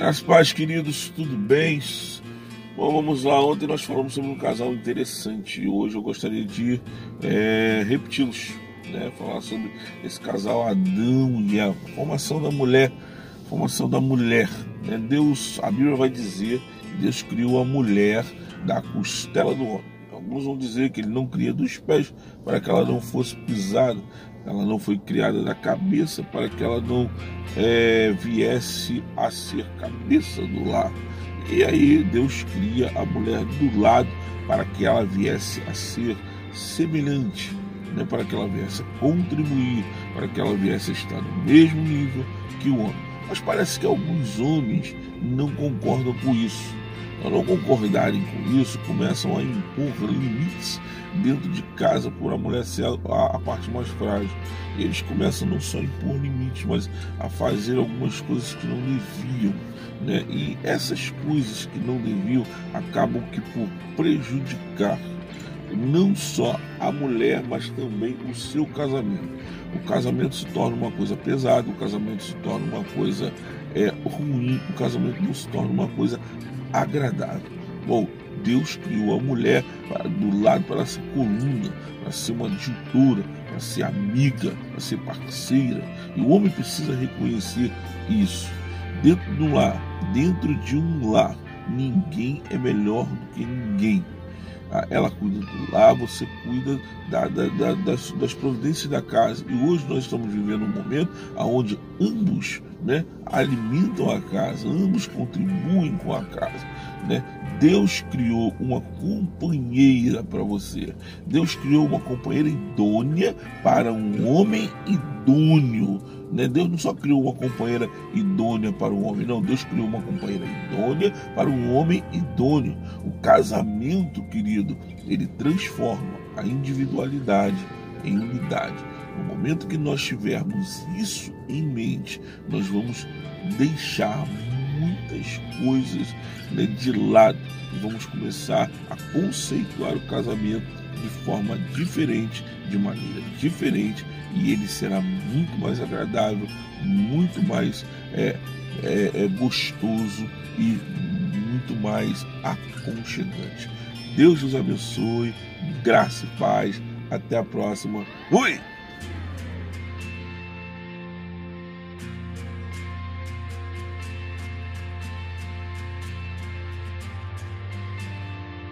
As paz, queridos, tudo bem? Bom, vamos lá. Ontem nós falamos sobre um casal interessante hoje eu gostaria de é, repeti-los, né? Falar sobre esse casal Adão e a formação da mulher, formação da mulher. Né? Deus, a Bíblia vai dizer que Deus criou a mulher da costela do homem. Alguns vão dizer que ele não cria dos pés para que ela não fosse pisada, ela não foi criada da cabeça para que ela não é, viesse a ser cabeça do lar. E aí Deus cria a mulher do lado para que ela viesse a ser semelhante, né, para que ela viesse a contribuir, para que ela viesse a estar no mesmo nível que o homem. Mas parece que alguns homens não concordam com isso ao não concordarem com isso, começam a impor limites dentro de casa por a mulher ser a, a, parte mais frágil. Eles começam não só a impor limites, mas a fazer algumas coisas que não deviam. Né? E essas coisas que não deviam acabam que por prejudicar não só a mulher, mas também o seu casamento. O casamento se torna uma coisa pesada, o casamento se torna uma coisa é, ruim, o casamento não se torna uma coisa agradável. Bom, Deus criou a mulher do lado para ser coluna, para ser uma adjutora, para ser amiga, para ser parceira. E o homem precisa reconhecer isso. Dentro de um lar, dentro de um lar, ninguém é melhor do que ninguém. Ah, ela cuida do lar, você cuida da, da, da, das, das, providências da casa. E hoje nós estamos vivendo um momento onde ambos né, alimentam a casa, ambos contribuem com a casa. Né? Deus criou uma companheira para você. Deus criou uma companheira idônea para um homem idôneo. Né? Deus não só criou uma companheira idônea para um homem, não. Deus criou uma companheira idônea para um homem idôneo. O casamento, querido, ele transforma a individualidade em unidade. No momento que nós tivermos isso em mente, nós vamos deixar muitas coisas né, de lado e vamos começar a conceituar o casamento de forma diferente, de maneira diferente, e ele será muito mais agradável, muito mais é, é, é gostoso e muito mais aconchegante. Deus nos abençoe, graça e paz. Até a próxima. Fui!